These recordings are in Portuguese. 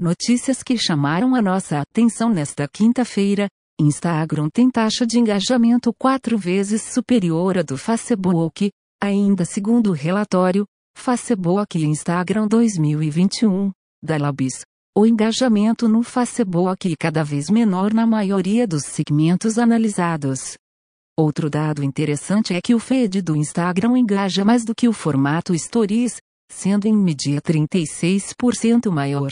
Notícias que chamaram a nossa atenção nesta quinta-feira. Instagram tem taxa de engajamento quatro vezes superior à do Facebook, ainda segundo o relatório Facebook e Instagram 2021 da Labis. O engajamento no Facebook é cada vez menor na maioria dos segmentos analisados. Outro dado interessante é que o feed do Instagram engaja mais do que o formato Stories, sendo em média 36% maior.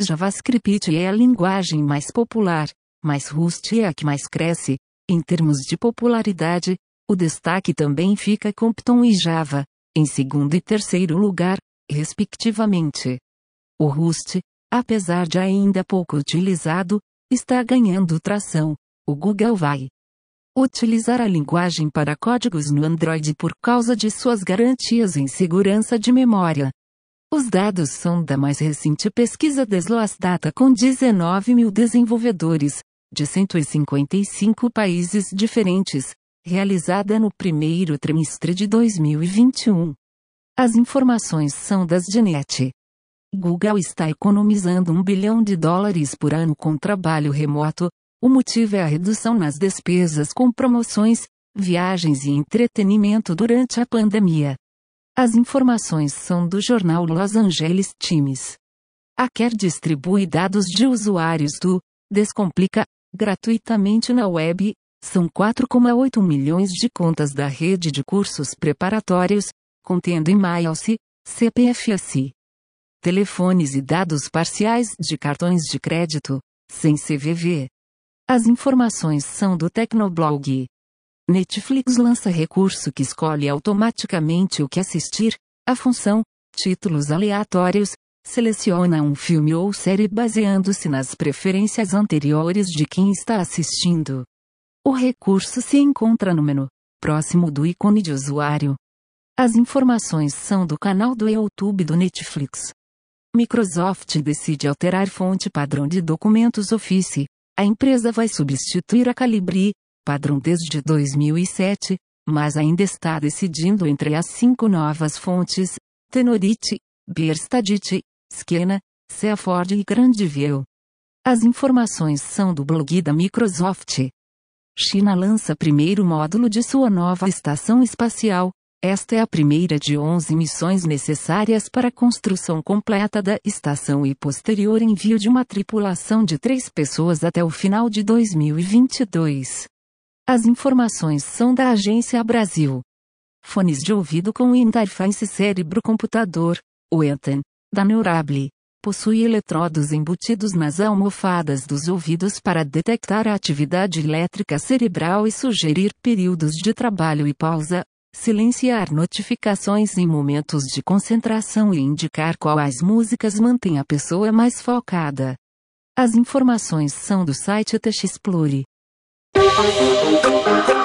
JavaScript é a linguagem mais popular, mas Rust é a que mais cresce. Em termos de popularidade, o destaque também fica com Python e Java, em segundo e terceiro lugar, respectivamente. O Rust, apesar de ainda pouco utilizado, está ganhando tração. O Google vai utilizar a linguagem para códigos no Android por causa de suas garantias em segurança de memória. Os dados são da mais recente pesquisa Desloas Data com 19 mil desenvolvedores, de 155 países diferentes, realizada no primeiro trimestre de 2021. As informações são das Genet. Google está economizando um bilhão de dólares por ano com trabalho remoto. O motivo é a redução nas despesas com promoções, viagens e entretenimento durante a pandemia. As informações são do jornal Los Angeles Times. A Care distribui dados de usuários do Descomplica gratuitamente na web. São 4,8 milhões de contas da rede de cursos preparatórios, contendo e-mails, CPFS, telefones e dados parciais de cartões de crédito, sem CVV. As informações são do Tecnoblog. Netflix lança recurso que escolhe automaticamente o que assistir. A função, títulos aleatórios, seleciona um filme ou série baseando-se nas preferências anteriores de quem está assistindo. O recurso se encontra no menu, próximo do ícone de usuário. As informações são do canal do YouTube do Netflix. Microsoft decide alterar fonte padrão de documentos Office. A empresa vai substituir a Calibri, padrão desde 2007, mas ainda está decidindo entre as cinco novas fontes, Tenorite, Berstadit, Skena, Seaford e Grandview. As informações são do blog da Microsoft. China lança primeiro módulo de sua nova estação espacial. Esta é a primeira de 11 missões necessárias para a construção completa da estação e posterior envio de uma tripulação de três pessoas até o final de 2022. As informações são da Agência Brasil. Fones de ouvido com interface cérebro-computador, o ENTEN, da Neurable, possui eletrodos embutidos nas almofadas dos ouvidos para detectar a atividade elétrica cerebral e sugerir períodos de trabalho e pausa, silenciar notificações em momentos de concentração e indicar quais músicas mantêm a pessoa mais focada. As informações são do site TechExplore. Thank Thank you.